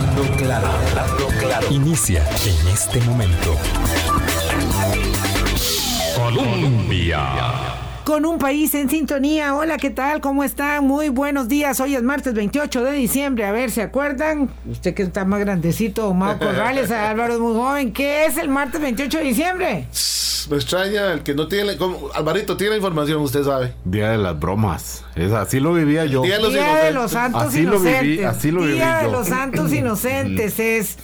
Hablando claro, hablando claro. Inicia en este momento. Colombia. Con un país en sintonía. Hola, ¿qué tal? ¿Cómo están? Muy buenos días. Hoy es martes 28 de diciembre. A ver, ¿se acuerdan? Usted que está más grandecito, Mau Corrales, Álvaro es muy joven. ¿Qué es el martes 28 de diciembre? Me extraña el que no tiene. como- Alvarito tiene la información, usted sabe. Día de las bromas. Es, así lo vivía yo. Día de los Día de los Santos Así lo Inocentes. viví, así lo viví Día de yo. los Santos Inocentes es.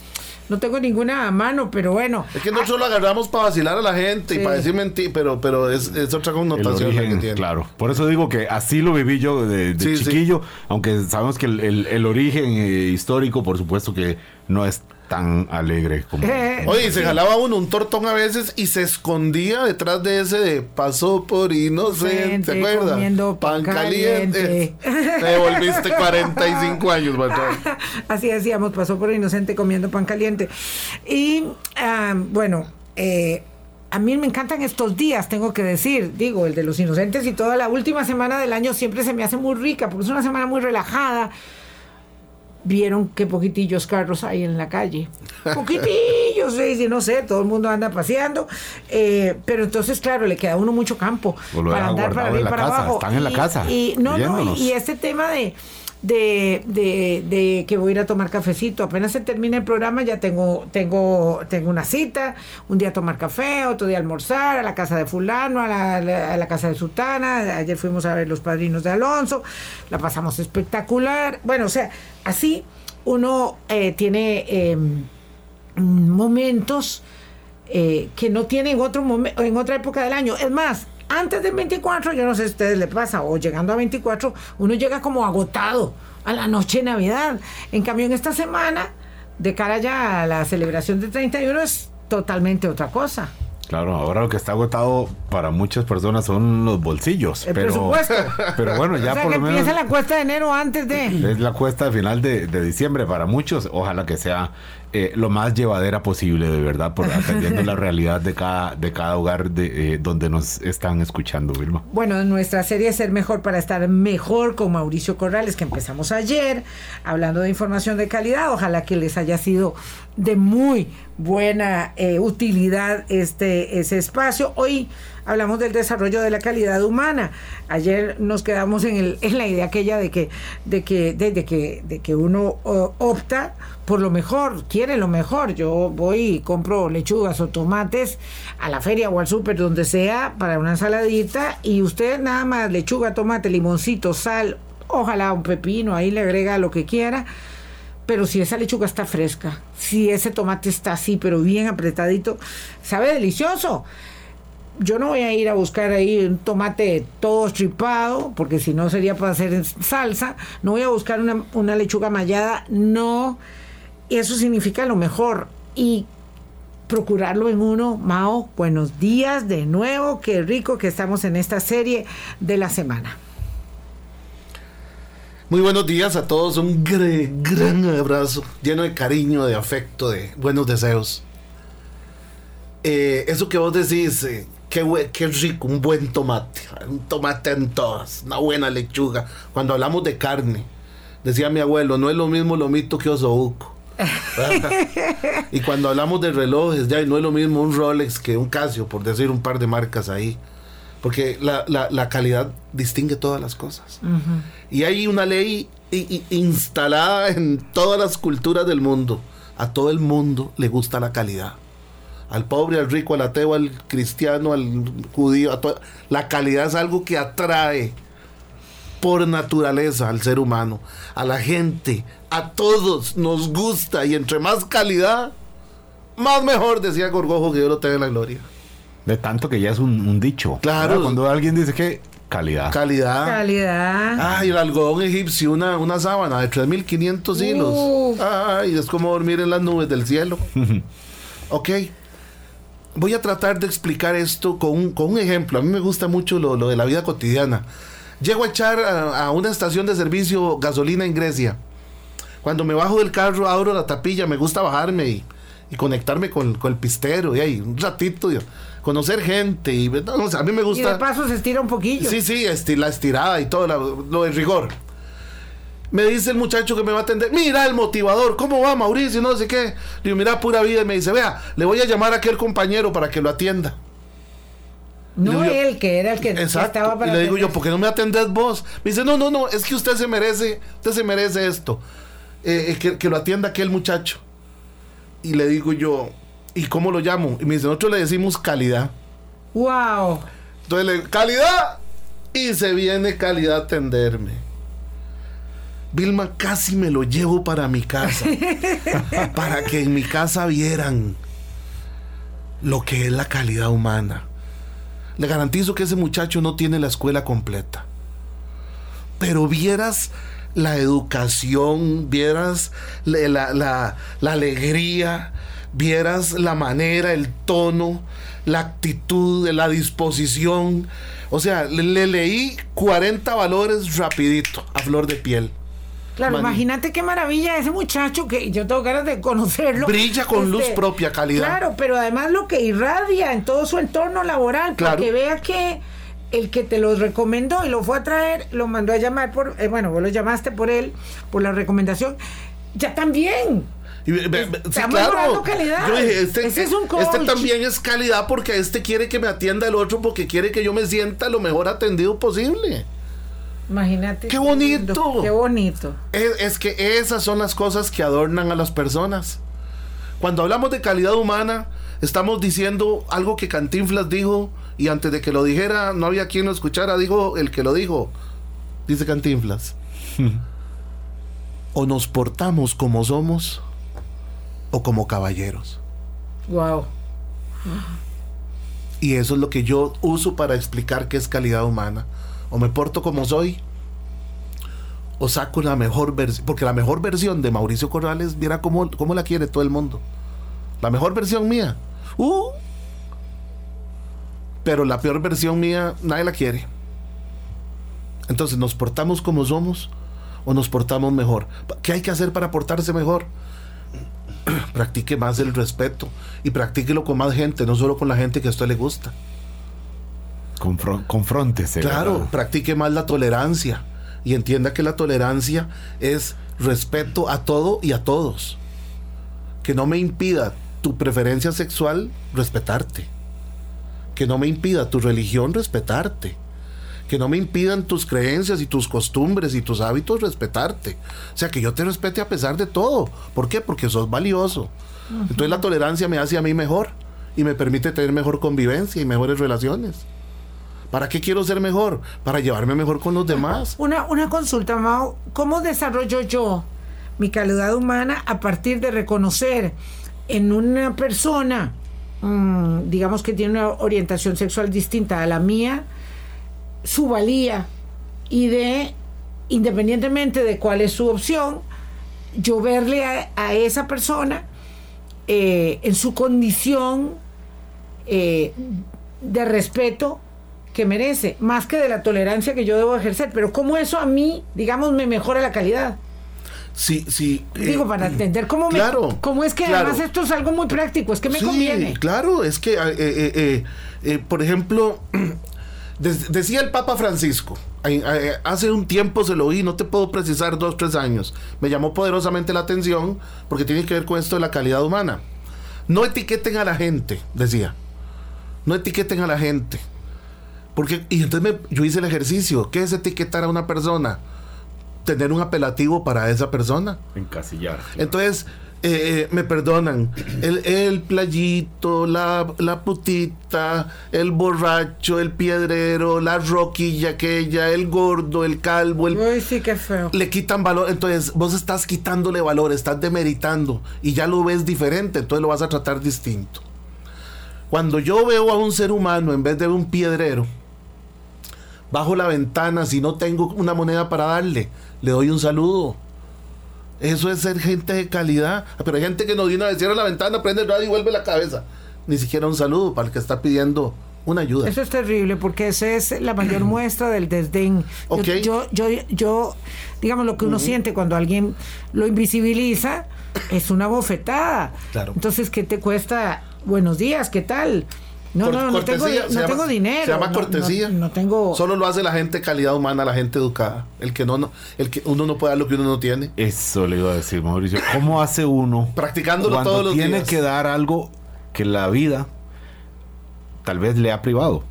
No tengo ninguna a mano, pero bueno. Es que nosotros lo agarramos para vacilar a la gente Sí. y para decir mentir, pero, pero es, es otra connotación la que tiene. claro. Por eso digo que así lo viví yo de, de Sí, sí. chiquillo, aunque sabemos que el, el- el origen eh, histórico, por supuesto que no es tan alegre como... Eh, Oye, y se jalaba uno un tortón a veces y se escondía detrás de ese de pasó por inocente, ¿te acuerdas? pan caliente. Te volviste 45 años. Así decíamos, pasó por inocente comiendo pan caliente. Y ah, bueno, eh, a mí me encantan estos días, tengo que decir, digo, el de los inocentes y toda la última semana del año siempre se me hace muy rica, porque es una semana muy relajada. Vieron qué poquitillos carros hay en la calle. Poquitillos, sí, no sé, todo el mundo anda paseando. eh, pero entonces, claro, le queda a uno mucho campo para andar para arriba y para casa, abajo. están en la casa, Y, no, no, y este tema de, de, de, de que voy a ir a tomar cafecito. Apenas se termina el programa, ya tengo, tengo, tengo una cita, un día a tomar café, otro día a almorzar, a la casa de fulano, a la, la- a la casa de Sutana. Ayer fuimos a ver los padrinos de Alonso, la pasamos espectacular. Bueno, o sea, así uno eh, tiene eh, momentos eh, que no tiene en otro en otra época del año. Es más, antes del 24, yo no sé si a ustedes le pasa, o llegando a 24, uno llega como agotado a la noche de Navidad. En cambio, en esta semana, de cara ya a la celebración de 31, es totalmente otra cosa. Claro, ahora lo que está agotado para muchas personas son los bolsillos. El pero, presupuesto. pero bueno, ya o sea, por que lo menos... empieza la cuesta de enero antes de... Es la cuesta final de, de diciembre para muchos. Ojalá que sea eh, lo más llevadera posible, de verdad, por atendiendo la realidad de cada, de cada hogar de, eh, donde nos están escuchando, Vilma. Bueno, nuestra serie Ser Mejor para estar mejor con Mauricio Corrales, que empezamos ayer, hablando de información de calidad. Ojalá que les haya sido de muy buena eh, utilidad este ese espacio. Hoy hablamos del desarrollo de la calidad humana. Ayer nos quedamos en, el, en la idea aquella de que, de que, que, de que uno o, opta por lo mejor, quiere lo mejor. Yo voy y compro lechugas o tomates a la feria o al súper, donde sea, para una ensaladita, y usted nada más lechuga, tomate, limoncito, sal, ojalá un pepino, ahí le agrega lo que quiera. Pero si esa lechuga está fresca, si ese tomate está así, pero bien apretadito, sabe delicioso yo no voy a ir a buscar ahí un tomate todo estripado, porque si no sería para hacer salsa. No voy a buscar una, una lechuga mallada, no. Eso significa lo mejor. Y procurarlo en uno. Mao, buenos días de nuevo. Qué rico que estamos en esta serie de la semana. Muy buenos días a todos. Un gre- gran abrazo, lleno de cariño, de afecto, de buenos deseos. Eh, eso que vos decís, eh, qué, rico, un buen tomate. Un tomate en todas, una buena lechuga. Cuando hablamos de carne, decía mi abuelo, no es lo mismo lomito que osobuco. y cuando hablamos de relojes, ya no es lo mismo un Rolex que un Casio, por decir un par de marcas ahí. Porque la, la- la calidad distingue todas las cosas. Y hay una ley instalada en todas las culturas del mundo. A todo el mundo le gusta la calidad. Al pobre, al rico, al ateo, al cristiano, al judío. a la calidad es algo que atrae por naturaleza al ser humano, a la gente, a todos nos gusta. Y entre más calidad, más mejor, decía Gorgojo, que Dios lo tenga en la gloria. De tanto que ya es un, un dicho. Claro. ¿verdad? Cuando alguien dice que calidad. Calidad. Calidad. Ay, el algodón egipcio, una, una sábana de 3.500 hilos. Uf. Ay, es como dormir en las nubes del cielo. ok. Voy a tratar de explicar esto con un, con un ejemplo. A mí me gusta mucho lo, lo de la vida cotidiana. Llego a echar a, a una estación de servicio gasolina en Grecia. Cuando me bajo del carro, abro la tapilla, me gusta bajarme y, y conectarme con, con el pistero y ahí un ratito, y conocer gente. Y, no, a mí me Y gusta. de paso se estira un poquillo. Sí, sí, esti- la estirada y todo, la- lo de rigor. Me dice el muchacho que me va a atender, mira el motivador, ¿cómo va Mauricio? No sé qué. Le digo, mira, pura vida. Y me dice, vea, le voy a llamar a aquel compañero para que lo atienda. No yo- él, que era el que Exacto. estaba para y le digo yo. ¿por qué no me atendés vos? Me dice, no, no, no, es que usted se merece, usted se merece esto. Eh, eh, que, que lo atienda aquel muchacho. Y le digo yo, ¿y cómo lo llamo? Y me dice, nosotros le decimos calidad. Wow. Entonces le digo, calidad. Y se viene calidad a atenderme. Vilma, casi me lo llevo para mi casa. para que en mi casa vieran lo que es la calidad humana. Le garantizo que ese muchacho no tiene la escuela completa. Pero vieras la educación, vieras la, la- la- la alegría, vieras la manera, el tono, la actitud, la disposición. O sea, le, le leí 40 valores rapidito, a flor de piel. Claro, Man- imagínate qué maravilla ese muchacho que yo tengo ganas de conocerlo. Este, Brilla con luz propia, calidad. Claro, pero además lo que irradia en todo su entorno laboral, para Claro. que vea que el que te lo recomendó y lo fue a traer, lo mandó a llamar por, eh, bueno, vos lo llamaste por él, por la recomendación, ya también. Y sí, Está claro. calidad. Yo dije, este, Ese es un coach. este también es calidad porque este quiere que me atienda el otro porque quiere que yo me sienta lo mejor atendido posible. Imagínate. ¡Qué bonito! Qué bonito. Es, es que esas son las cosas que adornan a las personas. Cuando hablamos de calidad humana, estamos diciendo algo que Cantinflas dijo y antes de que lo dijera no había quien lo escuchara, dijo el que lo dijo. Dice Cantinflas. o nos portamos como somos o como caballeros. Wow. Y eso es lo que yo uso para explicar qué es calidad humana. O me porto como soy, o saco la mejor versión. Porque la mejor versión de Mauricio Corrales, mira cómo, la quiere todo el mundo. La mejor versión mía. ¡Uh! Pero la peor versión mía, nadie la quiere. Entonces, ¿nos portamos como somos o nos portamos mejor? ¿Qué hay que hacer para portarse mejor? practique más el respeto y practíquelo con más gente, no solo con la gente que a usted le gusta. Confron- confróntese. Claro, ¿verdad? practique más la tolerancia y entienda que la tolerancia es respeto a todo y a todos. Que no me impida tu preferencia sexual respetarte. Que no me impida tu religión respetarte. Que no me impidan tus creencias y tus costumbres y tus hábitos respetarte. O sea, que yo te respete a pesar de todo. ¿Por qué? Porque sos valioso. Entonces la tolerancia me hace a mí mejor y me permite tener mejor convivencia y mejores relaciones. ¿Para qué quiero ser mejor? Para llevarme mejor con los demás. Una, una consulta, Mao. ¿Cómo desarrollo yo mi calidad humana a partir de reconocer en una persona, mm, digamos que tiene una orientación sexual distinta a la mía, su valía y de, independientemente de cuál es su opción, yo verle a, a esa persona eh, en su condición eh, de respeto que merece, más que de la tolerancia que yo debo ejercer. Pero cómo eso a mí, digamos, me mejora la calidad. Sí, sí. eh, Digo, para entender cómo, me- claro, cómo es que claro. además esto es algo muy práctico, es que me sí, conviene. claro, es que, eh, eh, eh, eh, por ejemplo, decía el Papa Francisco, hace un tiempo se lo oí, no te puedo precisar, dos, tres años, me llamó poderosamente la atención porque tiene que ver con esto de la calidad humana. No etiqueten a la gente, decía. No etiqueten a la gente. Porque, y entonces me- yo hice el ejercicio. ¿Qué es etiquetar a una persona? Tener un apelativo para esa persona. Encasillar. Entonces, eh, eh, me perdonan. El, el playito, la, la putita, el borracho, el piedrero, la roquilla aquella, el gordo, el calvo, el Uy, sí, qué feo. le quitan valor. Entonces, vos estás quitándole valor, estás demeritando y ya lo ves diferente, entonces lo vas a tratar distinto. Cuando yo veo a un ser humano en vez de un piedrero, bajo la ventana, si no tengo una moneda para darle, le doy un saludo. Eso es ser gente de calidad. Pero hay gente que no viene a cierra la ventana, prende el radio y vuelve la cabeza. Ni siquiera un saludo para el que está pidiendo una ayuda. Eso es terrible porque esa es la mayor muestra del desdén. Yo-. Yo, yo, yo, digamos, lo que uno siente cuando alguien lo invisibiliza es una bofetada. Claro. Entonces, ¿qué te cuesta? Buenos días, ¿qué tal? No, Cor- no, no tengo, cortesía, di- se no llama- tengo dinero. Se llama no- cortesía. No, no tengo. Solo lo hace la gente de calidad humana, la gente educada. El que no, no, el que uno no puede dar lo que uno no tiene. Eso le iba a decir, Mauricio. ¿Cómo hace uno Practicándolo cuando todos los tiene días. que dar algo que la vida tal vez le ha privado?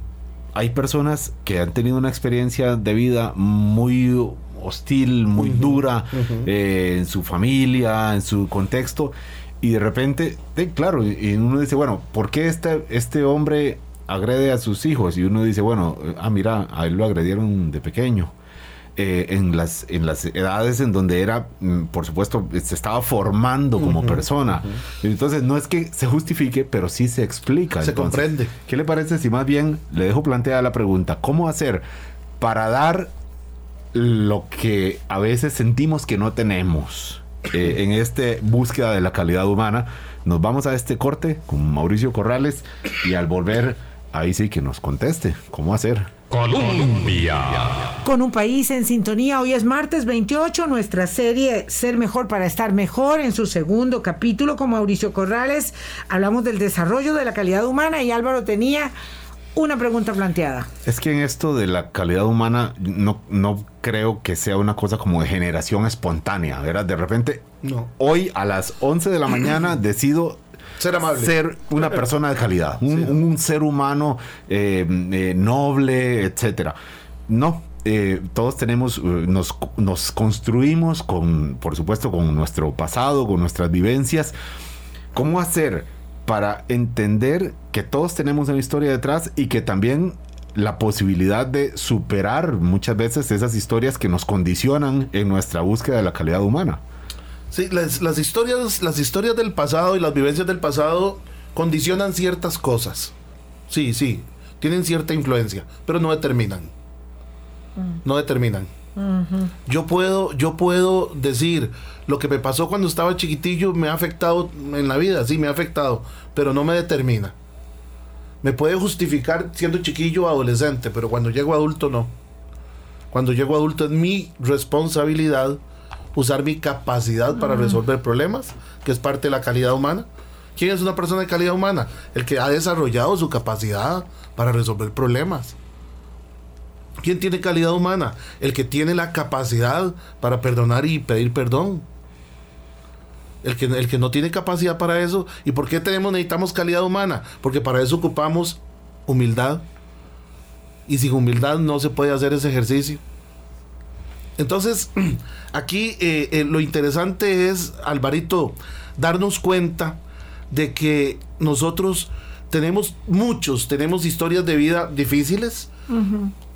Hay personas que han tenido una experiencia de vida muy hostil, muy dura eh, en su familia, en su contexto, y de repente, eh, claro, y uno dice, bueno, ¿por qué este, este hombre agrede a sus hijos? Y uno dice, bueno, eh, ah, mira, a él lo agredieron de pequeño. Eh, en, las, en las edades en donde era, mm, por supuesto, se estaba formando como persona. Entonces, no es que se justifique, pero sí se explica. Se Entonces, comprende. ¿Qué le parece si más bien le dejo planteada la pregunta, ¿cómo hacer para dar lo que a veces sentimos que no tenemos? Eh, en este búsqueda de la calidad humana, nos vamos a este corte con Mauricio Corrales y al volver, ahí sí que nos conteste, ¿cómo hacer? Colombia. Con un país en sintonía, hoy es martes 28, nuestra serie Ser Mejor para Estar Mejor, en su segundo capítulo con Mauricio Corrales, hablamos del desarrollo de la calidad humana y Álvaro tenía una pregunta planteada. Es que en esto de la calidad humana no, no creo que sea una cosa como de generación espontánea, ¿verdad? De repente, No. hoy a las 11 de la mañana decido Ser amable. ser una persona de calidad, un, un ser humano eh, eh, noble, etcétera. No. eh, todos tenemos, eh, nos, nos construimos con, por supuesto, con nuestro pasado, con nuestras vivencias. ¿Cómo hacer para entender que todos tenemos una historia detrás y que también la posibilidad de superar muchas veces esas historias que nos condicionan en nuestra búsqueda de la calidad humana? Sí, las, las historias, las historias del pasado y las vivencias del pasado condicionan ciertas cosas. Sí, sí, tienen cierta influencia, pero no determinan. No determinan. Yo puedo, yo puedo decir lo que me pasó cuando estaba chiquitillo me ha afectado en la vida, sí, me ha afectado, pero no me determina. Me puede justificar siendo chiquillo o adolescente, pero cuando llego adulto no. Cuando llego adulto es mi responsabilidad usar mi capacidad para resolver problemas, que es parte de la calidad humana. ¿Quién es una persona de calidad humana? El que ha desarrollado su capacidad para resolver problemas. ¿Quién tiene calidad humana? El que tiene la capacidad para perdonar y pedir perdón. El que, el que no tiene capacidad para eso. ¿Y por qué tenemos, necesitamos calidad humana? Porque para eso ocupamos humildad. Y sin humildad no se puede hacer ese ejercicio. Entonces, aquí eh, eh, lo interesante es, Alvarito, darnos cuenta de que nosotros tenemos muchos, tenemos historias de vida difíciles,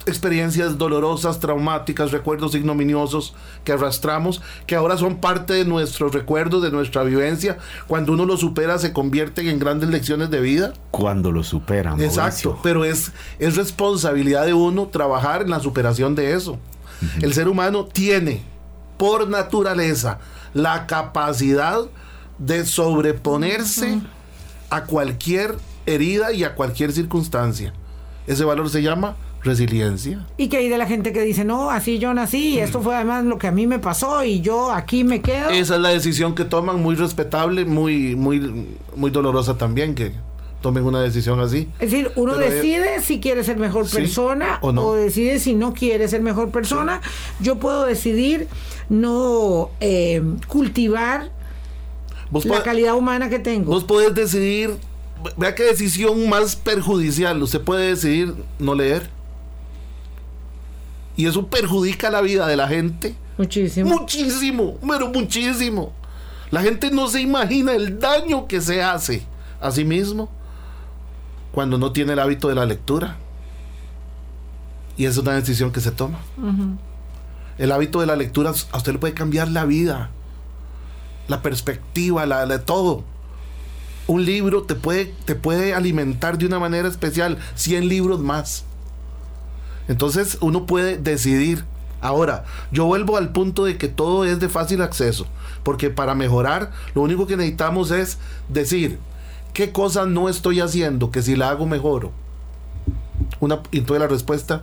experiencias dolorosas, traumáticas, recuerdos ignominiosos que arrastramos, que ahora son parte de nuestros recuerdos, de nuestra vivencia. Cuando uno lo supera, se convierten en grandes lecciones de vida. Cuando lo superan. Exacto, pero es, es responsabilidad de uno trabajar en la superación de eso. El ser humano tiene por naturaleza la capacidad de sobreponerse a cualquier herida y a cualquier circunstancia. Ese valor se llama resiliencia. Y que hay de la gente que dice, no, así yo nací, y esto fue además lo que a mí me pasó y yo aquí me quedo. Esa es la decisión que toman, muy respetable, muy, muy, muy dolorosa también, que tomen una decisión así. Es decir, uno Pero, eh, decide si quiere ser mejor sí, persona o no. decide si no quiere ser mejor persona. Yo puedo decidir no eh, cultivar Vos, la calidad humana que tengo. vos podés decidir, vea qué decisión más perjudicial, usted puede decidir no leer. Y eso perjudica la vida de la gente. Muchísimo. Muchísimo, pero muchísimo. La gente no se imagina el daño que se hace a sí mismo cuando no tiene el hábito de la lectura. Y es una decisión que se toma. El hábito de la lectura a usted le puede cambiar la vida, la perspectiva, la, la- todo. Un libro te puede, te puede alimentar de una manera especial, 100 libros más. Entonces uno puede decidir. Ahora, yo vuelvo al punto de que todo es de fácil acceso, porque para mejorar lo único que necesitamos es decir qué cosas no estoy haciendo, que si la hago mejoro. Una, entonces la respuesta,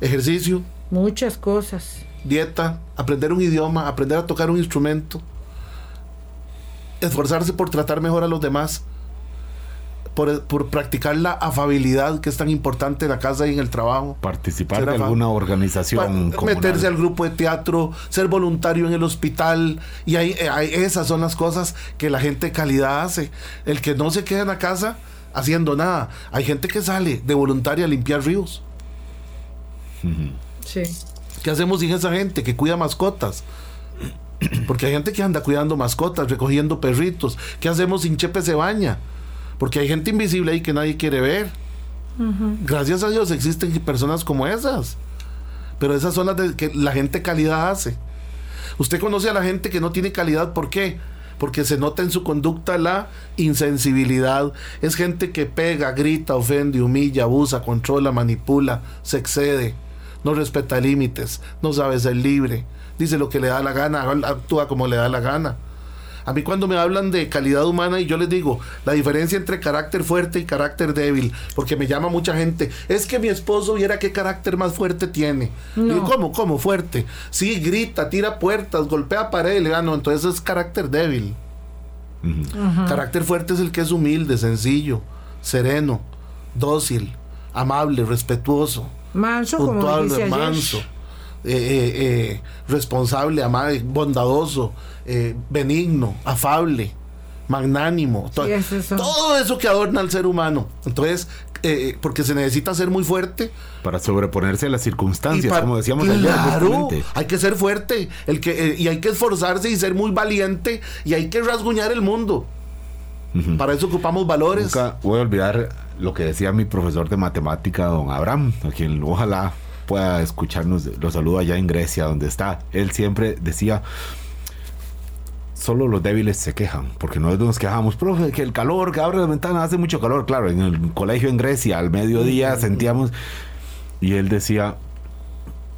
ejercicio, Muchas cosas. dieta, aprender un idioma, aprender a tocar un instrumento, esforzarse por tratar mejor a los demás, por, por practicar la afabilidad que es tan importante en la casa y en el trabajo. Participar de alguna organización. Pa- comunal. meterse al grupo de teatro, ser voluntario en el hospital. Y ahí, eh, ahí- esas son las cosas que la gente de calidad hace. El que no se queda en la casa haciendo nada. Hay gente que sale de voluntaria a limpiar ríos. Sí. ¿Qué hacemos sin esa gente que cuida mascotas? Porque hay gente que anda cuidando mascotas, recogiendo perritos. ¿Qué hacemos sin Chepe se baña? Porque hay gente invisible ahí que nadie quiere ver. Gracias a Dios existen personas como esas. Pero esas son las de- que la gente calidad hace. Usted conoce a la gente que no tiene calidad, ¿por qué? Porque se nota en su conducta la insensibilidad. Es gente que pega, grita, ofende, humilla, abusa, controla, manipula, se excede, no respeta límites, no sabe ser libre, dice lo que le da la gana, actúa como le da la gana. A mí cuando me hablan de calidad humana y yo les digo la diferencia entre carácter fuerte y carácter débil, porque me llama mucha gente, es que mi esposo viera qué carácter más fuerte tiene. No. Digo, ¿cómo? ¿Cómo fuerte? Sí, grita, tira puertas, golpea paredes, le "Ah, no, entonces es carácter débil. Carácter fuerte es el que es humilde, sencillo, sereno, dócil, amable, respetuoso Manso, como puntual, dice manso, eh, eh, responsable, amable, bondadoso, eh, benigno, afable, magnánimo. to- Sí, es eso. Todo eso que adorna al ser humano. Entonces, eh, porque se necesita ser muy fuerte. Para sobreponerse a las circunstancias, como decíamos ayer. claro, justamente. hay que ser fuerte el que, eh, y hay que esforzarse y ser muy valiente y hay que rasguñar el mundo. Para eso ocupamos valores. Nunca voy a olvidar lo que decía mi profesor de matemática, don Abraham, a quien ojalá pueda escucharnos. Lo saludo allá en Grecia, donde está. Él siempre decía. Solo los débiles se quejan, porque nosotros nos quejamos, profe, que el calor, que abre la ventana, hace mucho calor. Claro, en el colegio en Grecia, al mediodía sentíamos. Y él decía: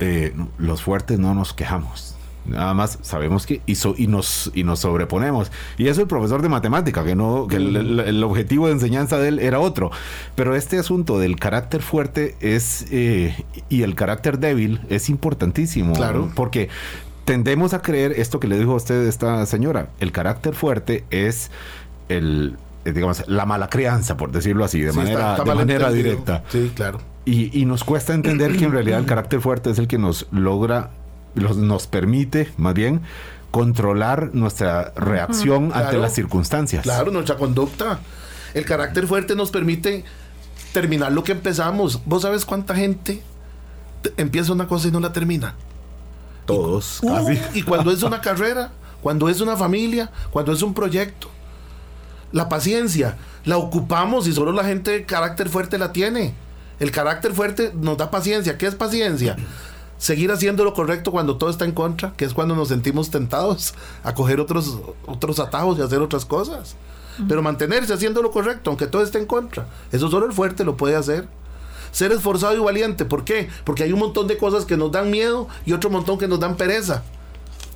eh, Los fuertes no nos quejamos. Nada más sabemos que y, so- y nos y nos sobreponemos. Y eso el profesor de matemática, que no que el, el- el objetivo de enseñanza de él era otro. Pero este asunto del carácter fuerte es eh, y el carácter débil es importantísimo. Claro. Porque tendemos a creer esto que le dijo a usted esta señora. El carácter fuerte es el eh, digamos la mala crianza, por decirlo así, de Sí, manera, está de manera directa. Sí, claro. Y, y nos cuesta entender que en realidad el carácter fuerte es el que nos logra, los- nos permite, más bien, controlar nuestra reacción ante Claro. las circunstancias. Claro, nuestra conducta. El carácter fuerte nos permite terminar lo que empezamos. ¿Vos sabes cuánta gente te- empieza una cosa y no la termina? Todos, Uh, casi. y cuando es una carrera, cuando es una familia, cuando es un proyecto. La paciencia la ocupamos y solo la gente de carácter fuerte la tiene. El carácter fuerte nos da paciencia. ¿Qué es paciencia? Seguir haciendo lo correcto cuando todo está en contra, que es cuando nos sentimos tentados a coger otros, otros atajos y hacer otras cosas. Pero mantenerse haciendo lo correcto, aunque todo esté en contra. Eso solo el fuerte lo puede hacer. Ser esforzado y valiente. ¿Por qué? Porque hay un montón de cosas que nos dan miedo y otro montón que nos dan pereza.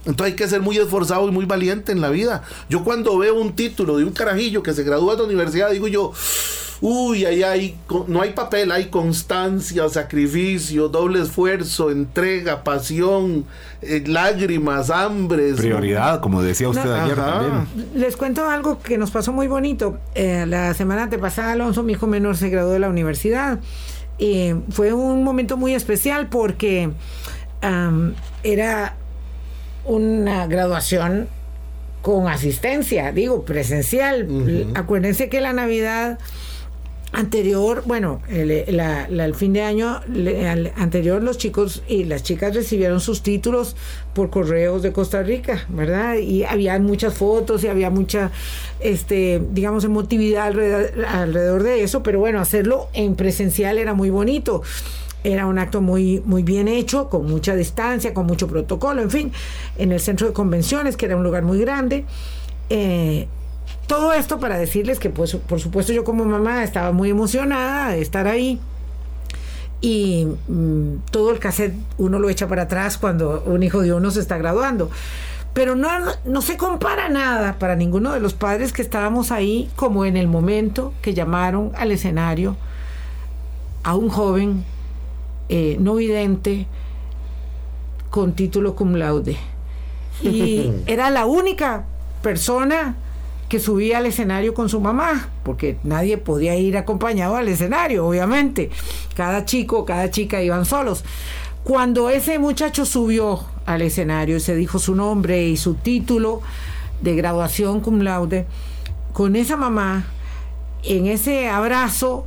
Entonces hay que ser muy esforzado y muy valiente en la vida. Yo cuando veo un título de un carajillo que se gradúa de la universidad, digo yo, uy, ahí hay, no hay papel, hay constancia, sacrificio, doble esfuerzo, entrega, pasión, eh, lágrimas, hambres. Prioridad, como decía usted No, ayer ajá. también. Les cuento algo que nos pasó muy bonito. Eh, la semana antepasada, Alonso, mi hijo menor, se graduó de la universidad. Y fue un momento muy especial porque era una graduación con asistencia, digo, presencial. Acuérdense que la Navidad anterior, bueno, la- el fin de año le- al- anterior los chicos y las chicas recibieron sus títulos por correos de Costa Rica, ¿verdad? Y había muchas fotos y había mucha, este, digamos, emotividad alrededor, alrededor de eso, pero bueno, hacerlo en presencial era muy bonito. Era un acto muy, muy bien hecho, con mucha distancia, con mucho protocolo, en fin, en el centro de convenciones, que era un lugar muy grande. Eh, todo esto para decirles que, pues, por supuesto, yo como mamá estaba muy emocionada de estar ahí. Y mm, todo el cassette uno lo echa para atrás cuando un hijo de uno se está graduando. Pero no, no se compara nada para ninguno de los padres que estábamos ahí, como en el momento que llamaron al escenario a un joven eh, no vidente con título cum laude. Y era la única persona que subía al escenario con su mamá, porque nadie podía ir acompañado al escenario, obviamente. Cada chico, cada chica iban solos. Cuando ese muchacho subió al escenario y se dijo su nombre y su título de graduación cum laude, con esa mamá, en ese abrazo,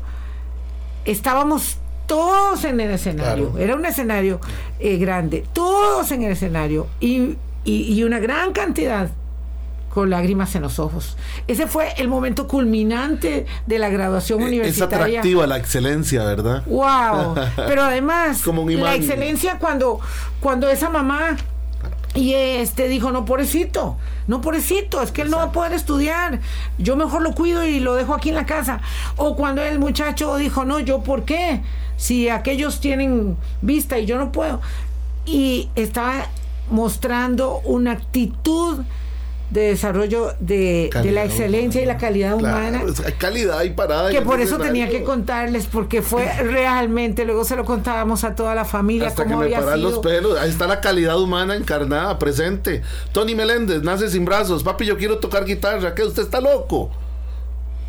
estábamos todos en el escenario. Claro. Era un escenario eh, grande, todos en el escenario y, y- y una gran cantidad con lágrimas en los ojos. Ese fue el momento culminante de la graduación Es universitaria. atractiva la excelencia, ¿verdad? Wow. Pero además, Como un la excelencia cuando, cuando esa mamá y este dijo, no, pobrecito, no, pobrecito, es que él no va a poder estudiar. Yo mejor lo cuido y lo dejo aquí en la casa. O cuando el muchacho dijo, no, yo, ¿por qué? Si aquellos tienen vista y yo no puedo. Y estaba mostrando una actitud de desarrollo de, la excelencia y la calidad Claro, humana o sea, calidad y parada. que por eso tenía que contarles porque fue realmente luego se lo contábamos a toda la familia Hasta que cómo me había paran los pelos. Ahí está la calidad humana encarnada, presente. Tony Meléndez, nace sin brazos. Papi, yo quiero tocar guitarra. ¿Qué? ¿Usted está loco?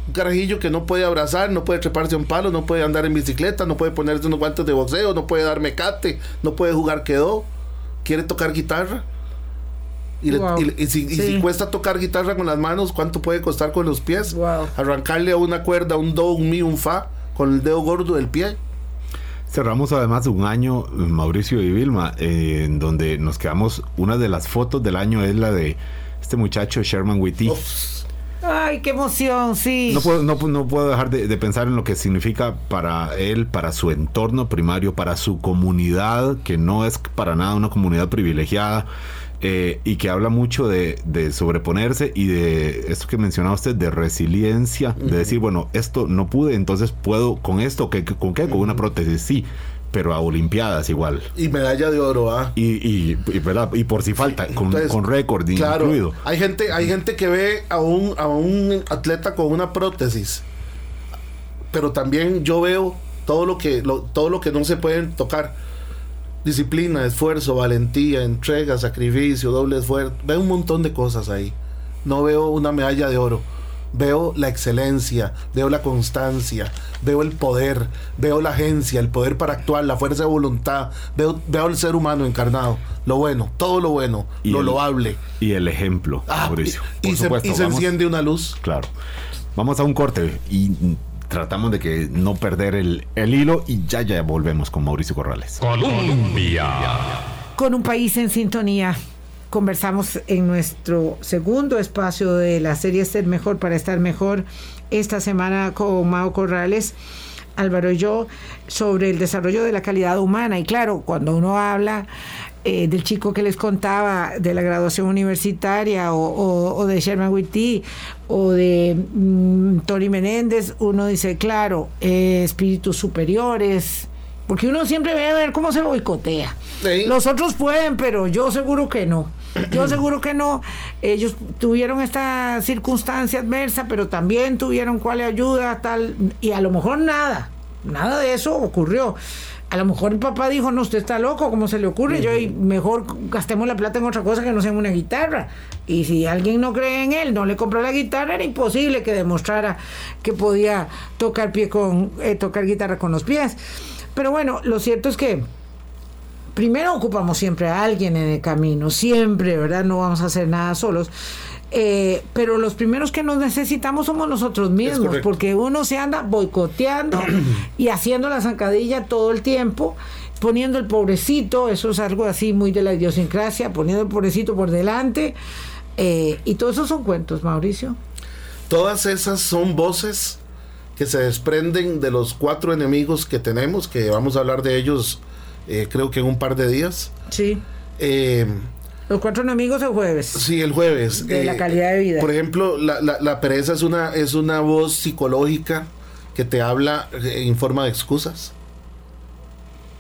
Un carajillo que no puede abrazar, no puede treparse a un palo, no puede andar en bicicleta, no puede ponerse unos guantes de boxeo, no puede dar mecate, no puede jugar quedó. ¿Quiere tocar guitarra? Y, le- Wow. y- y si, y Sí. si cuesta tocar guitarra con las manos, ¿cuánto puede costar con los pies? Wow. Arrancarle a una cuerda, un do, un mi, un fa, con el dedo gordo del pie. Cerramos además un año, Mauricio y Vilma, eh, en donde nos quedamos, una de las fotos del año es la de este muchacho Sherman Witty. Uf, ay qué emoción sí No puedo, no, no puedo dejar de, de pensar en lo que significa para él, para su entorno primario, para su comunidad, que no es para nada una comunidad privilegiada, eh, y que habla mucho de, de sobreponerse y de esto que mencionaba usted, de resiliencia, de decir, bueno, esto no pude, entonces puedo con esto, ¿qué- ¿con qué? Con una prótesis, sí, pero a Olimpiadas igual. y medalla de oro, ¿ah? Y, y, y, ¿verdad? y por si falta, con, Entonces, con récord Claro, incluido. hay gente, hay gente que ve a un, a un atleta con una prótesis, pero también yo veo todo lo que, lo- todo lo que no se pueden tocar. Disciplina, esfuerzo, valentía, entrega, sacrificio, doble esfuerzo. Veo un montón de cosas ahí. No veo una medalla de oro. Veo la excelencia, veo la constancia, veo el poder, veo la agencia, el poder para actuar, la fuerza de voluntad, veo, veo el ser humano encarnado, lo bueno, todo lo bueno, Y lo el- loable. Y el ejemplo, Ah, Mauricio. y, se, supuesto, y se enciende una luz. Claro. Vamos a un corte y tratamos de que no perder el, el hilo y ya ya volvemos con Mauricio Corrales. Colombia. con un país en sintonía. Conversamos en nuestro segundo espacio de la serie Ser Mejor para Estar Mejor esta semana con Mao Corrales, Álvaro y yo, sobre el desarrollo de la calidad humana. Y claro, cuando uno habla eh, del chico que les contaba de la graduación universitaria o, o- o de Sherman Witty o de mm, Tony Menéndez, uno dice, claro, eh, espíritus superiores. Porque uno siempre ve a ver cómo se boicotea. Sí. Los otros pueden, pero yo seguro que no. Yo seguro que no. Ellos tuvieron esta circunstancia adversa, pero también tuvieron cuál ayuda, tal, y a lo mejor nada. Nada de eso ocurrió. A lo mejor el papá dijo, no, usted está loco, ¿cómo se le ocurre? Yo, mejor gastemos la plata en otra cosa que no sea en una guitarra. Y si alguien no cree en él, no le compró la guitarra, era imposible que demostrara que podía tocar, pie con, eh, tocar guitarra con los pies. Pero bueno, lo cierto es que primero ocupamos siempre a alguien en el camino, siempre, ¿verdad? No vamos a hacer nada solos. Eh, pero los primeros que nos necesitamos somos nosotros mismos, porque uno se anda boicoteando y haciendo la zancadilla todo el tiempo, poniendo el pobrecito, eso es algo así muy de la idiosincrasia, poniendo el pobrecito por delante. eh, y todos esos son cuentos, Mauricio. Todas esas son voces que se desprenden de los cuatro enemigos que tenemos, que vamos a hablar de ellos eh, creo que en un par de días. Sí. Los cuatro enemigos el jueves. sí, el jueves. De la Eh, calidad de vida. Por ejemplo, la, la- la pereza es una, es una voz psicológica que te habla eh, en forma de excusas.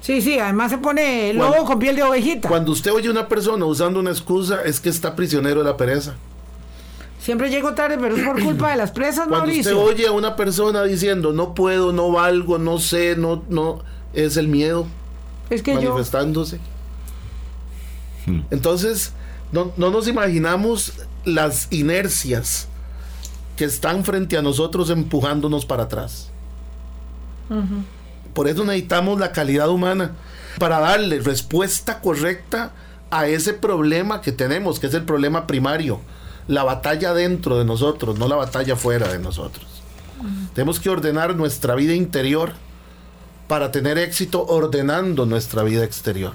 Sí, sí, además se pone lobo Cuando- con piel de ovejita. Cuando usted oye a una persona usando una excusa, es que está prisionero de la pereza. Siempre llego tarde, pero es por culpa de las presas, Cuando Mauricio. usted oye a una persona diciendo no puedo, no valgo, no sé, no, no, es el miedo es que yo, Entonces, no, no nos imaginamos las inercias que están frente a nosotros empujándonos para atrás. Por eso necesitamos la calidad humana para darle respuesta correcta a ese problema que tenemos, que es el problema primario, la batalla dentro de nosotros, no la batalla fuera de nosotros. Tenemos que ordenar nuestra vida interior para tener éxito ordenando nuestra vida exterior.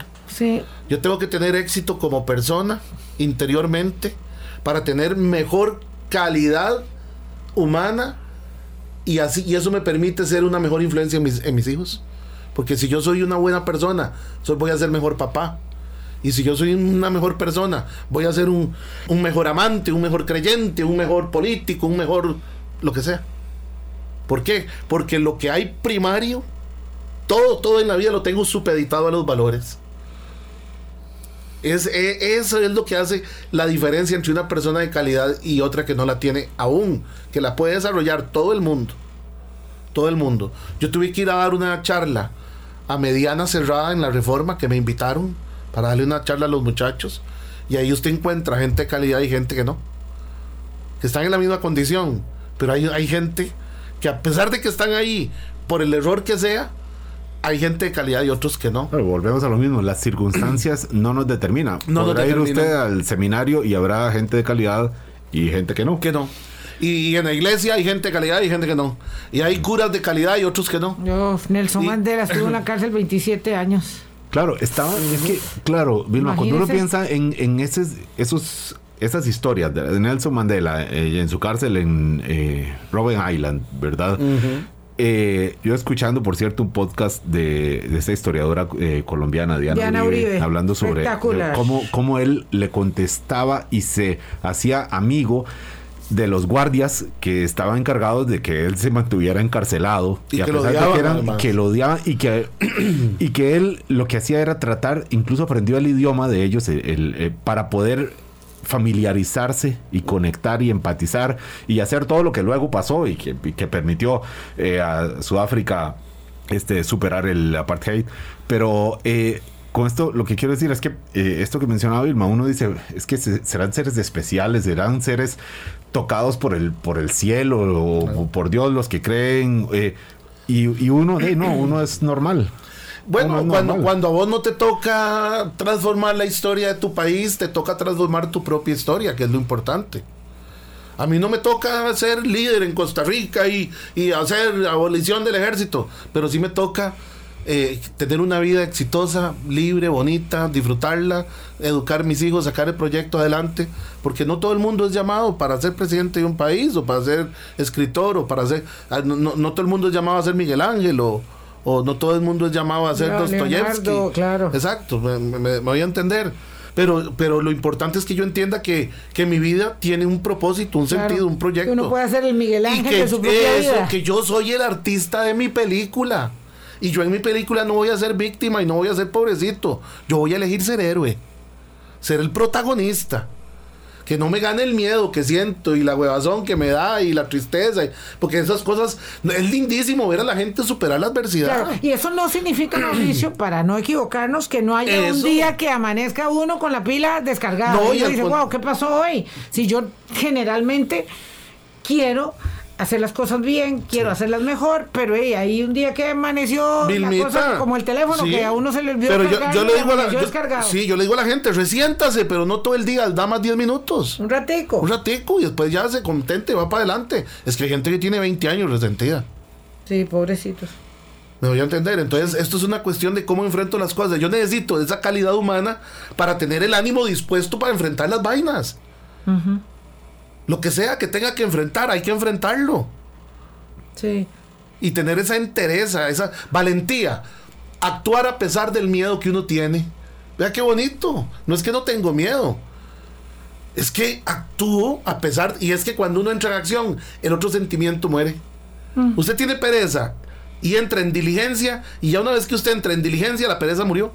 Yo tengo que tener éxito como persona interiormente para tener mejor calidad humana y así y eso me permite ser una mejor influencia en mis, hijos. Porque si yo soy una buena persona, so- voy a ser mejor papá. Y si yo soy una mejor persona, voy a ser un, un mejor amante, un mejor creyente, un mejor político, un mejor lo que sea. ¿Por qué? Porque lo que hay primario, todo, todo en la vida lo tengo supeditado a los valores. Es, e- eso es lo que hace la diferencia entre una persona de calidad y otra que no la tiene aún, que la puede desarrollar todo el mundo. Todo el mundo. Yo tuve que ir a dar una charla a mediana cerrada en la reforma que me invitaron para darle una charla a los muchachos. Y ahí usted encuentra gente de calidad y gente que no. Que están en la misma condición. Pero hay, hay gente que a pesar de que están ahí por el error que sea, hay gente de calidad y otros que no. Pero volvemos a lo mismo, las circunstancias no nos determinan. No nos Podrá ir usted al seminario y habrá gente de calidad y gente que no. Que no. Y, y en la iglesia hay gente de calidad y gente que no. Y hay curas de calidad y otros que no. Yo, Nelson Y- Mandela, estuvo en la cárcel 27 años. Claro, estaba, es que, claro, Vilma, cuando uno piensa en, en esos, esos, esas historias de Nelson Mandela eh, en su cárcel en eh, Robben Island, ¿verdad? Eh, yo escuchando, por cierto, un podcast de, de esta historiadora eh, colombiana, Diana, Diana Uribe, Uribe. hablando sobre cómo, cómo él le contestaba y se hacía amigo de los guardias que estaban encargados de que él se mantuviera encarcelado. Y a que lo pesar de odiaban, que, eran- que lo odiaban y que y que él lo que hacía era tratar incluso aprendió el idioma de ellos el- el, eh, para poder familiarizarse y conectar y empatizar y hacer todo lo que luego pasó y que, y que permitió eh, a Sudáfrica este superar el apartheid. Pero eh, con esto lo que quiero decir es que eh, esto que mencionaba Vilma uno dice es que se- serán seres especiales serán seres tocados por el por el cielo o, o por Dios los que creen eh, y, y uno no uno es normal Bueno, es cuando, cuando a vos no te toca transformar la historia de tu país, te toca transformar tu propia historia, que es lo importante. A mí no me toca ser líder en Costa Rica y, y hacer abolición del ejército, pero sí me toca eh, tener una vida exitosa, libre, bonita, disfrutarla, educar a mis hijos, sacar el proyecto adelante, porque no todo el mundo es llamado para ser presidente de un país o para ser escritor o para ser... ah, no- no todo el mundo es llamado a ser Miguel Ángel o, o no todo el mundo es llamado a ser No, Dostoyevsky. Claro. Exacto, me, me- me voy a entender. Pero, pero lo importante es que yo entienda que, que mi vida tiene un propósito, un Claro. sentido, un proyecto. Uno puede ser el Miguel y Ángel que de su propia eso, vida. que yo soy el artista de mi película. Y yo en mi película no voy a ser víctima y no voy a ser pobrecito. Yo voy a elegir ser héroe. Ser el protagonista. Que no me gane el miedo que siento y la huevazón que me da y la tristeza. Porque esas cosas. Es lindísimo ver a la gente superar la adversidad. Claro, y eso no significa, Mauricio, para no equivocarnos, que no haya un día que amanezca uno con la pila descargada. No, y y dice, wow, ¿qué pasó hoy? Si yo generalmente quiero hacer las cosas bien, quiero hacerlas mejor, pero hey, hay un día que amaneció la Vilmita, cosa como el teléfono, sí. que a uno se le olvidó Pero yo, cargar yo y le digo a la, yo- sí, yo le digo a la gente, resiéntase, pero no todo el día, da más 10 minutos. Un ratico. Un ratico y después ya se contente, va para adelante. Es que hay gente que tiene 20 años resentida. Sí, pobrecitos. Me voy a entender. Entonces, esto es una cuestión de cómo enfrento las cosas. Yo necesito esa calidad humana para tener el ánimo dispuesto para enfrentar las vainas. Lo que sea que tenga que enfrentar, hay que enfrentarlo. Sí. Y tener esa entereza, esa valentía. Actuar a pesar del miedo que uno tiene. Vea qué bonito. No es que no tengo miedo. Es que actúo a pesar. Y es que cuando uno entra en acción, el otro sentimiento muere. Usted tiene pereza y entra en diligencia. Y ya una vez que usted entra en diligencia, la pereza murió.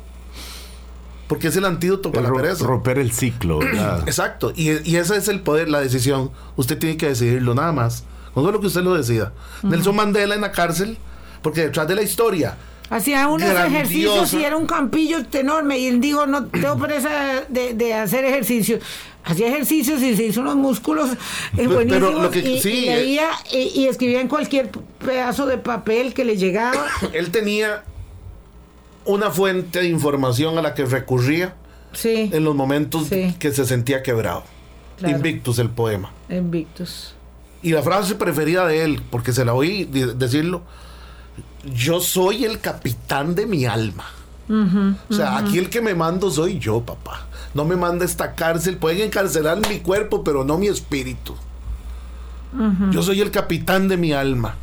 Porque es el antídoto para la Ro- pereza. romper el ciclo ¿verdad? Exacto, y, y ese es el poder, la decisión. Usted tiene que decidirlo nada más. No es lo que usted lo decida. Nelson Mandela en la cárcel, porque detrás de la historia Hacía unos grandiosa. ejercicios y era un campillo enorme. Y él dijo, no tengo presa de, de hacer ejercicios. Hacía ejercicios y se hizo unos músculos eh, Pero buenísimos. lo que- y, sí, y eh. leía y, y escribía en cualquier pedazo de papel que le llegaba. Él tenía una fuente de información a la que recurría Sí, en los momentos Sí. que se sentía quebrado. Claro. Invictus, el poema. Invictus. Y la frase preferida de él, porque se la oí de- decirlo, yo soy el capitán de mi alma. o sea, aquí el que me mando soy yo, papá. No me manda esta cárcel. Pueden encarcelar mi cuerpo, pero no mi espíritu. Yo soy el capitán de mi alma.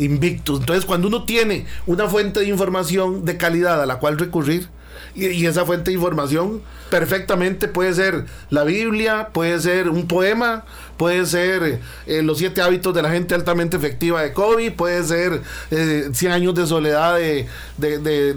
Invictus. Entonces, cuando uno tiene una fuente de información de calidad a la cual recurrir, y, y esa fuente de información perfectamente puede ser la Biblia, puede ser un poema, puede ser eh, Los siete hábitos de la gente altamente efectiva de Kobe, puede ser eh, 100 años de soledad de, de, de-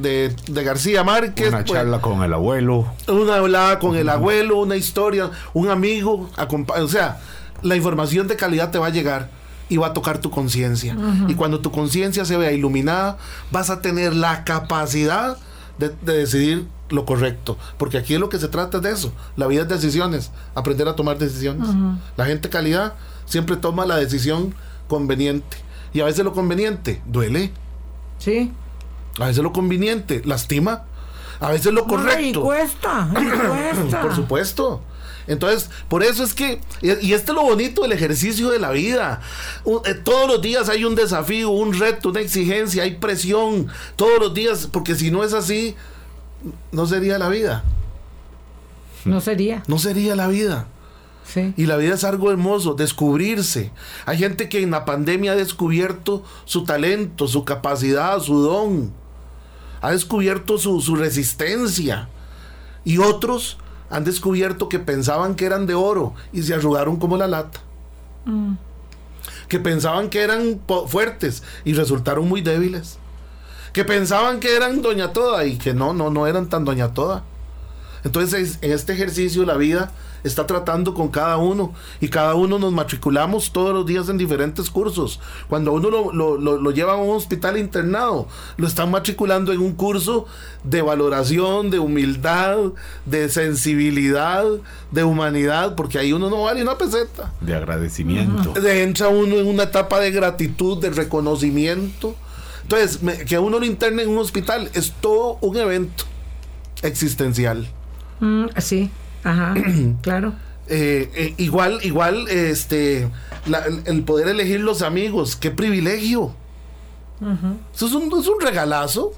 de- García Márquez. Una puede- charla con el abuelo. una hablada con el abuelo, una historia, un amigo, o sea, la información de calidad te va a llegar y va a tocar tu conciencia. Y cuando tu conciencia se vea iluminada, vas a tener la capacidad de, de decidir lo correcto. Porque aquí es lo que se trata de eso. La vida es decisiones, aprender a tomar decisiones. La gente calidad siempre toma la decisión conveniente. Y a veces lo conveniente duele. Sí. A veces lo conveniente lastima. A veces lo correcto. cuesta, y cuesta. Por supuesto. Entonces, por eso es que, y este es lo bonito del ejercicio de la vida. Eh, todos los días hay un desafío, un reto, una exigencia, hay presión. Todos los días, porque si no es así, no sería la vida. No sería. No sería la vida. Sí. Y la vida es algo hermoso, descubrirse. Hay gente que en la pandemia ha descubierto su talento, su capacidad, su don. Ha descubierto su, su resistencia. Y otros han descubierto que pensaban que eran de oro y se arrugaron como la lata. Que pensaban que eran fuertes y resultaron muy débiles. Que pensaban que eran doña toda y que no, no, no eran tan doña toda. Entonces, es- en este ejercicio la vida está tratando con cada uno y cada uno nos matriculamos todos los días en diferentes cursos. Cuando uno lo, lo- lo- lo lleva a un hospital internado, lo están matriculando en un curso de valoración, de humildad, de sensibilidad, de humanidad, porque ahí uno no vale una peseta. De agradecimiento. De- entra uno en una etapa de gratitud, de reconocimiento. Entonces, me- que uno lo interne en un hospital es todo un evento existencial. Mm, sí. Ajá. claro. Eh, eh, igual, igual, este, la- el, poder elegir los amigos, qué privilegio. Eso es un, es un regalazo.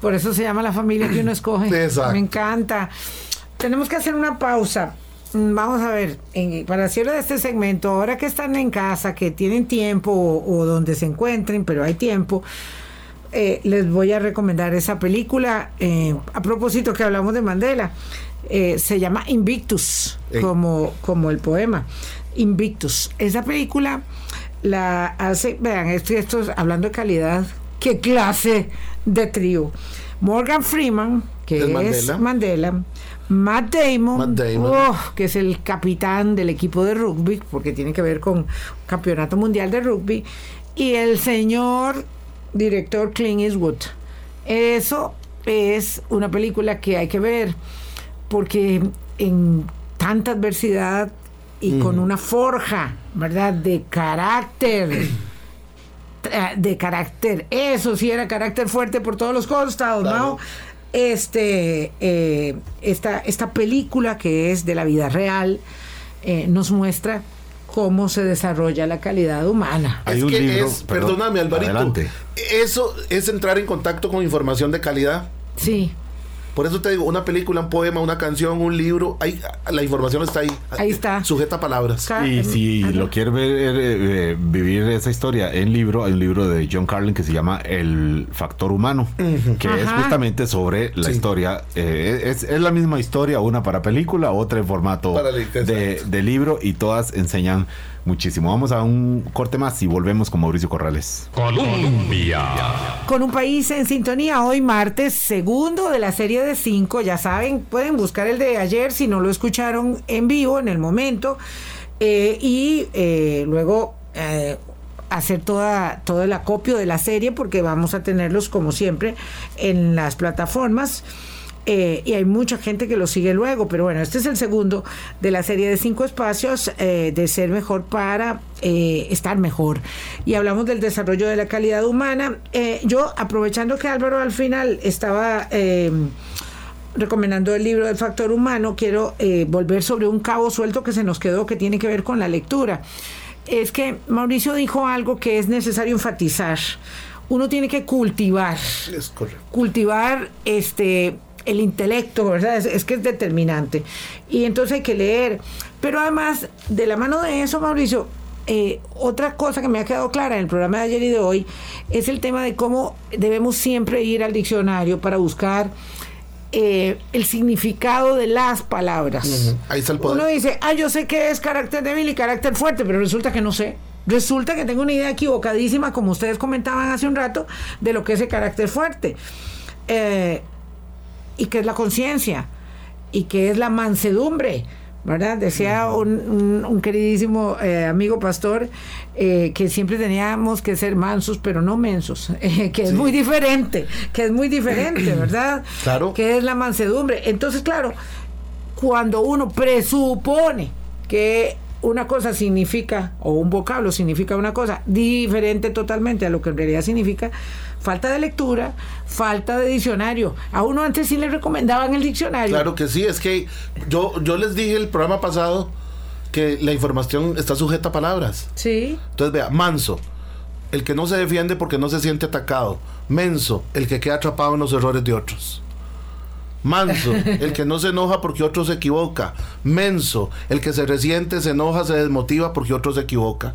Por eso se llama la familia que uno escoge. Exacto. Me encanta. Tenemos que hacer una pausa. Mm, Vamos a ver, en- para cierre de este segmento, ahora que están en casa, que tienen tiempo o, o donde se encuentren, pero hay tiempo, eh, les voy a recomendar esa película. eh, a propósito que hablamos de Mandela, eh, se llama Invictus, Ey. como, como el poema. Invictus. Esa película la hace, vean, esto, esto es- hablando de calidad, qué clase de trío. Morgan Freeman, que Es es Mandela. Mandela. Matt Damon, Matt Damon. oh, que es el capitán del equipo de rugby, porque tiene que ver con campeonato mundial de rugby, y el señor director Clint Eastwood. Eso es una película que hay que ver, porque en tanta adversidad y con una forja, ¿verdad?, de carácter. De carácter, eso sí era carácter fuerte por todos los costados, Claro. ¿no? Este, eh, esta, esta película que es de la vida real eh, nos muestra cómo se desarrolla la calidad humana. Hay es un que libro- es, perdón, perdóname Alvarito, adelante. eso es entrar en contacto con información de calidad. Sí, Por eso te digo, una película, un poema, una canción, un libro, ahí, la información está ahí. Ahí está. Sujeta a palabras. Y si Ajá. lo quiere ver, eh, eh, vivir esa historia en libro, hay un libro de John Carlin que se llama El Factor Humano, que es justamente sobre la Sí. historia. eh, es, es la misma historia, una para película, otra en formato de libro y todas enseñan muchísimo. Vamos a un corte más y volvemos con Mauricio Corrales. Colombia. Con un país en sintonía, hoy martes, segundo de la serie de cinco, ya saben, pueden buscar el de ayer si no lo escucharon en vivo en el momento, eh, y eh, luego eh, hacer toda, todo el acopio de la serie porque vamos a tenerlos como siempre en las plataformas. Eh, y hay mucha gente que lo sigue luego, pero bueno, este es el segundo de la serie de cinco espacios eh, de ser mejor para eh, estar mejor. Y hablamos del desarrollo de la calidad humana. yo, aprovechando que Álvaro al final estaba recomendando el libro del factor humano, quiero volver sobre un cabo suelto que se nos quedó que tiene que ver con la lectura. Es que Mauricio dijo algo que es necesario enfatizar. Uno tiene que cultivar. Es correcto. Cultivar este el intelecto, ¿verdad? Es, que es determinante. Y entonces hay que leer. Pero además, de la mano de eso, Mauricio, eh, otra cosa que me ha quedado clara en el programa de ayer y de hoy es el tema de cómo debemos siempre ir al diccionario para buscar eh, el significado de las palabras. Ahí está el poder. Uno dice, ah, yo sé que es carácter débil y carácter fuerte, pero resulta que no sé. Resulta que tengo una idea equivocadísima, como ustedes comentaban hace un rato, de lo que es el carácter fuerte. Eh, y qué es la conciencia y qué es la mansedumbre. ¿verdad? Decía un, queridísimo eh, amigo pastor eh, que siempre teníamos que ser mansos, pero no mensos, eh, que es muy diferente, que es muy diferente, ¿verdad? Claro. Que es la mansedumbre. Entonces, claro, cuando uno presupone que una cosa significa, o un vocablo significa una cosa diferente totalmente a lo que en realidad significa, falta de lectura, falta de diccionario. A uno antes sí le recomendaban el diccionario. Claro que sí, es que yo, yo les dije el programa pasado que la información está sujeta a palabras. Sí. Entonces, vea, manso, el que no se defiende porque no se siente atacado. Menso, el que queda atrapado en los errores de otros. Manso, el que no se enoja porque otro se equivoca. Menso, el que se resiente, se enoja, se desmotiva porque otro se equivoca.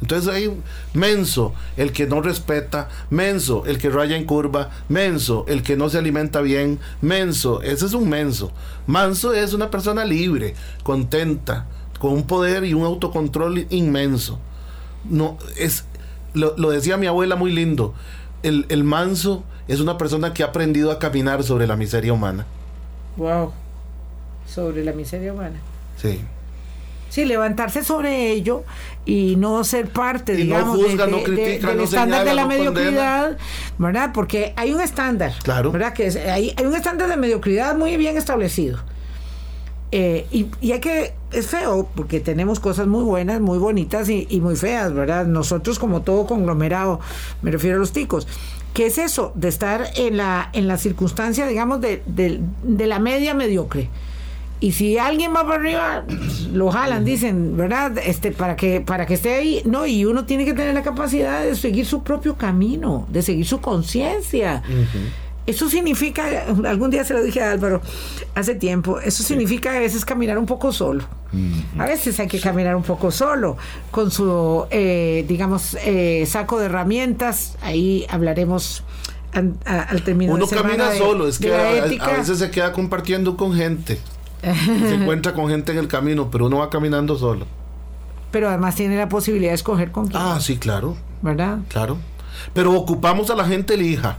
Entonces hay menso, el que no respeta, menso, el que raya en curva, menso, el que no se alimenta bien, menso, ese es un menso. Manso es una persona libre, contenta, con un poder y un autocontrol inmenso. No, es, lo, decía mi abuela muy lindo, el, el manso es una persona que ha aprendido a caminar sobre la miseria humana. Wow, sobre la miseria humana. Sí. Sí, levantarse sobre ello y no ser parte, digamos, no no critica, del estándar de la mediocridad, ¿verdad? Porque hay un estándar, claro. ¿verdad? Que hay, hay un estándar de mediocridad muy bien establecido. Eh, y, y, hay que, es feo, porque tenemos cosas muy buenas, muy bonitas y, y, muy feas, ¿verdad? Nosotros como todo conglomerado, me refiero a los ticos. ¿Qué es eso? De estar en la, en la circunstancia, digamos, de, de la media mediocre y si alguien va para arriba lo jalan dicen verdad este para que para que esté ahí. No y uno tiene que tener la capacidad de seguir su propio camino de seguir su conciencia. Eso significa algún día se lo dije a Álvaro hace tiempo eso significa a veces caminar un poco solo. A veces hay que caminar un poco solo con su eh, digamos eh, saco de herramientas. Ahí hablaremos al, terminar uno camina solo es que a veces se queda compartiendo con gente se encuentra con gente en el camino, pero uno va caminando solo. Pero además tiene la posibilidad de escoger con quién. Ah, sí, claro. ¿Verdad? Claro. Pero ocupamos a la gente elija.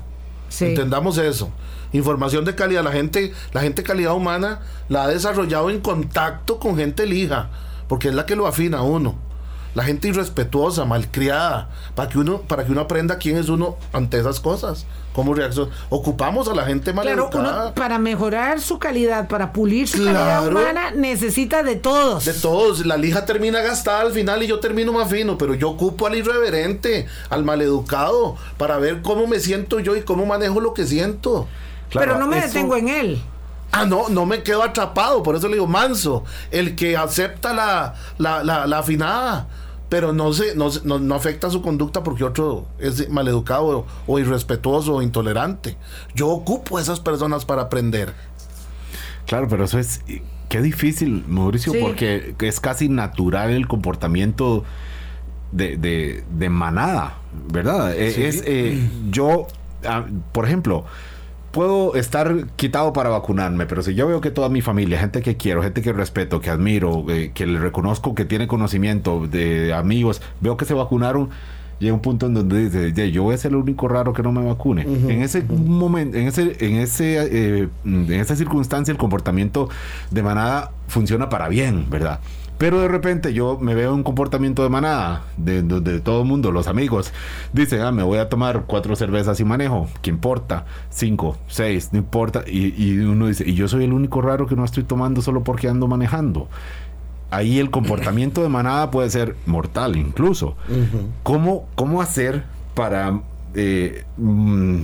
Entendamos eso. Información de calidad. La gente, la gente calidad humana la ha desarrollado en contacto con gente elija, porque es la que lo afina a uno la gente irrespetuosa, malcriada, para que uno, para que uno aprenda quién es uno ante esas cosas, cómo reacciona. Ocupamos a la gente maleducada. para mejorar su calidad, para pulir su calidad humana, necesita de todos. De todos. La lija termina gastada al final y yo termino más fino, pero yo ocupo al irreverente, al maleducado, para ver cómo me siento yo y cómo manejo lo que siento. pero no me detengo en él. Ah, no, no me quedo atrapado, por eso le digo manso, el que acepta la, la, la, afinada, pero no, se, no, no, afecta su conducta porque otro es maleducado o, irrespetuoso o intolerante. Yo ocupo a esas personas para aprender. Claro, pero eso es, qué difícil, Mauricio, porque es casi natural el comportamiento de, de, manada, ¿verdad? Es, eh, yo, ah, por ejemplo, puedo estar quitado para vacunarme, pero si yo veo que toda mi familia, gente que quiero, gente que respeto, que admiro, eh, que le reconozco que tiene conocimiento de amigos, veo que se vacunaron, llega un punto en donde dice, yo voy a ser el único raro que no me vacune. en ese momento, en ese, en ese, eh, en esa circunstancia, el comportamiento de manada funciona para bien, ¿verdad? Pero de repente yo me veo un comportamiento de manada, de, de- de todo el mundo, los amigos. Dicen, ah, me voy a tomar cuatro cervezas y manejo. ¿Qué importa? Cinco, seis, no importa. Y, y uno dice, y yo soy el único raro que no estoy tomando solo porque ando manejando. Ahí el comportamiento de manada puede ser mortal incluso. ¿Cómo, ¿Cómo hacer para, eh, mm,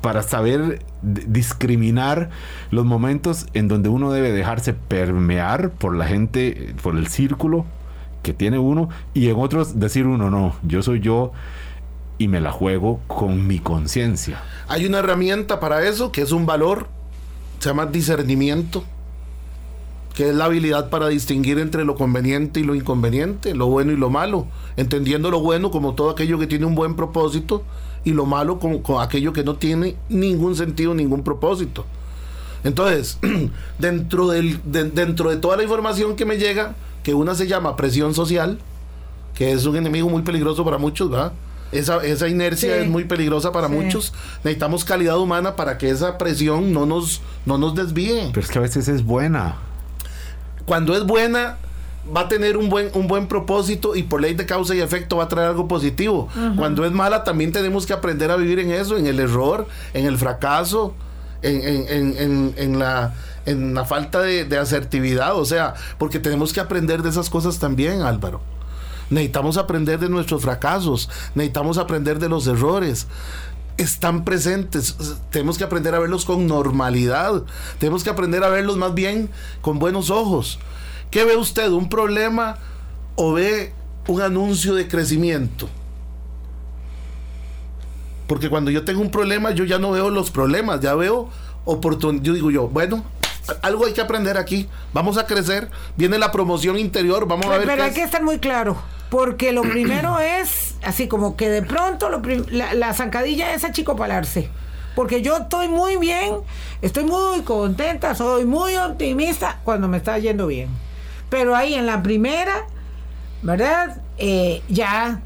para saber discriminar los momentos en donde uno debe dejarse permear por la gente, por el círculo que tiene uno, y en otros decir uno, no, yo soy yo y me la juego con mi conciencia? Hay una herramienta para eso que es un valor, se llama discernimiento, que es la habilidad para distinguir entre lo conveniente y lo inconveniente, lo bueno y lo malo, entendiendo lo bueno como todo aquello que tiene un buen propósito y lo malo como, como aquello que no tiene ningún sentido, ningún propósito. Entonces, dentro, del, de- dentro de toda la información que me llega, que una se llama presión social, que es un enemigo muy peligroso para muchos, ¿verdad? Esa, esa inercia Sí. es muy peligrosa para Sí. muchos. Necesitamos calidad humana para que esa presión no nos, no nos desvíe. Pero es que a veces es buena. Cuando es buena, va a tener un buen, un buen propósito y por ley de causa y efecto va a traer algo positivo. Cuando es mala, también tenemos que aprender a vivir en eso, en el error, en el fracaso, en, en- en- en- en la, en la falta de, de asertividad. O sea, porque tenemos que aprender de esas cosas también, Álvaro. Necesitamos aprender de nuestros fracasos, necesitamos aprender de los errores. Están presentes, tenemos que aprender a verlos con normalidad, tenemos que aprender a verlos más bien con buenos ojos. ¿Qué ve usted? ¿Un problema o ve un anuncio de crecimiento? Porque cuando yo tengo un problema, yo ya no veo los problemas, ya veo oportunidad. Yo digo yo, bueno, algo hay que aprender aquí. Vamos a crecer. Viene la promoción interior. Vamos a ver. Pero qué hay es. que estar muy claro, porque lo primero es, así como que de pronto lo la, la zancadilla es achicopalarse. Porque yo estoy muy bien, estoy muy contenta, soy muy optimista cuando me está yendo bien. Pero ahí en la primera, ¿verdad? Eh, ya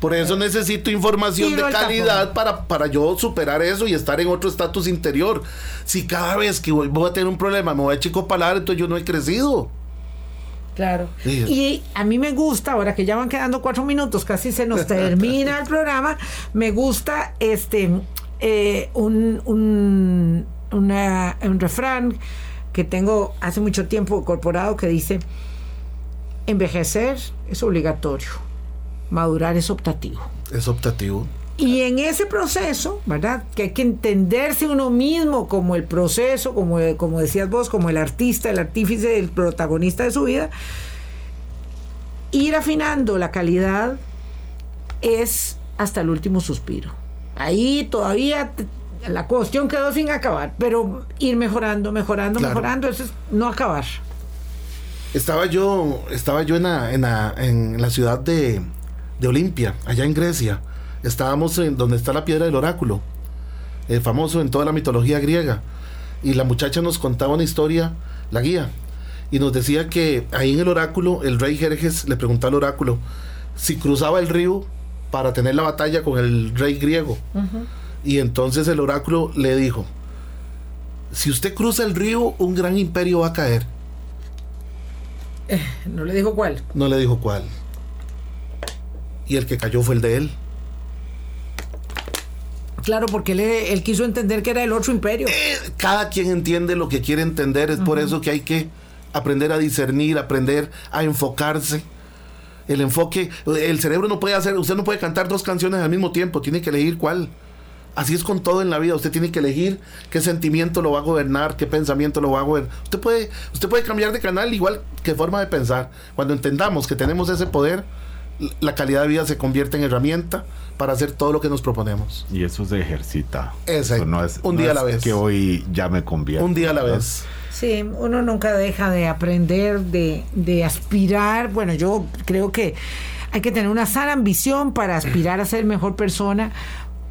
Por eso necesito información de calidad para, para yo superar eso y estar en otro estatus interior. Si cada vez que voy, voy a tener un problema me voy a chicopalar, entonces yo no he crecido. Claro. Sí. Y a mí me gusta, ahora que ya van quedando cuatro minutos, casi se nos termina el programa, me gusta este eh, un, un, una- un refrán que tengo hace mucho tiempo incorporado que dice, envejecer es obligatorio, madurar es optativo. Es optativo. Y en ese proceso, ¿verdad? Que hay que entenderse uno mismo como el proceso, como, como decías vos, como el artista, el artífice, el protagonista de su vida. Ir afinando la calidad es hasta el último suspiro. Ahí todavía la cuestión quedó sin acabar, pero ir mejorando, mejorando, Claro. mejorando, eso es no acabar. Estaba yo, estaba yo en la, en la, en la ciudad de, de Olimpia, allá en Grecia. Estábamos en donde está la piedra del oráculo, eh, famoso en toda la mitología griega. Y la muchacha nos contaba una historia, la guía, y nos decía que ahí en el oráculo, el rey Jerjes le preguntó al oráculo si cruzaba el río para tener la batalla con el rey griego. Y entonces el oráculo le dijo, si usted cruza el río, un gran imperio va a caer. No le dijo cuál. No le dijo cuál. Y el que cayó fue el de él. Claro, porque él, él quiso entender que era el otro imperio. Cada quien entiende lo que quiere entender. Es por eso que hay que aprender a discernir, aprender a enfocarse. El enfoque, el cerebro no puede hacer, usted no puede cantar dos canciones al mismo tiempo, tiene que elegir cuál. Así es con todo en la vida, usted tiene que elegir qué sentimiento lo va a gobernar, qué pensamiento lo va a gobernar. Usted puede, usted puede cambiar de canal igual que forma de pensar. Cuando entendamos que tenemos ese poder, la calidad de vida se convierte en herramienta para hacer todo lo que nos proponemos. Y eso se ejercita. Exacto. Eso no es, Un no día a la vez. Que hoy ya me convierto. Un día a la ¿verdad? vez. Sí, uno nunca deja de aprender, de, de aspirar. Bueno, yo creo que hay que tener una sana ambición para aspirar a ser mejor persona.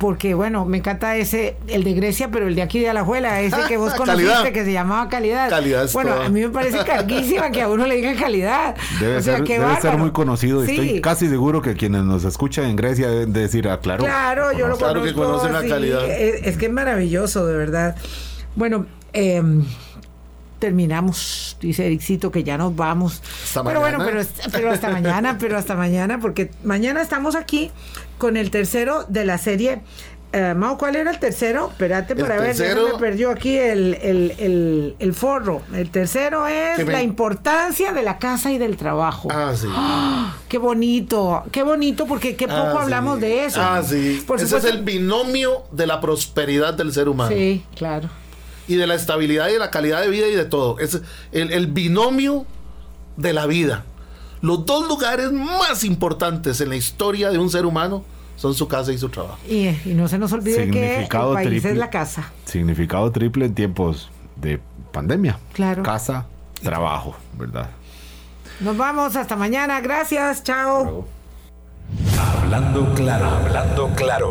Porque, bueno, me encanta ese, el de Grecia, pero el de aquí de Alajuela, ese que vos conociste, Calidad. que se llamaba calidad. Calidad es bueno, todo. a mí me parece carguísima que a uno le digan calidad. Debe, O sea, ser, debe ser muy conocido. Sí. Estoy casi seguro que quienes nos escuchan en Grecia deben decir, ah, claro. Claro, yo lo Claro que conozco. conocen la calidad. Es, es que es maravilloso, de verdad. Bueno, eh, terminamos, dice Ericito, que ya nos vamos. Hasta pero bueno, pero hasta mañana, pero hasta mañana, porque mañana estamos aquí con el tercero de la serie. Eh, Mau, ¿cuál era el tercero? Espérate para ver, me perdió aquí el, el, el, el forro. El tercero es me- la importancia de la casa y del trabajo. Ah, sí. Qué bonito, qué bonito, porque qué poco Ah, sí. hablamos de eso. Ah, sí. Por Ese supuesto. es el binomio de la prosperidad del ser humano. Sí, claro. Y de la estabilidad y de la calidad de vida y de todo. Es el binomio de la vida. Los dos lugares más importantes en la historia de un ser humano son su casa y su trabajo. Y, y no se nos olvide que el Significado país triple. es la casa. Significado triple en tiempos de pandemia. Claro. Casa, trabajo, ¿verdad? Nos vamos, hasta mañana. Gracias, chao. Hablando claro, hablando claro.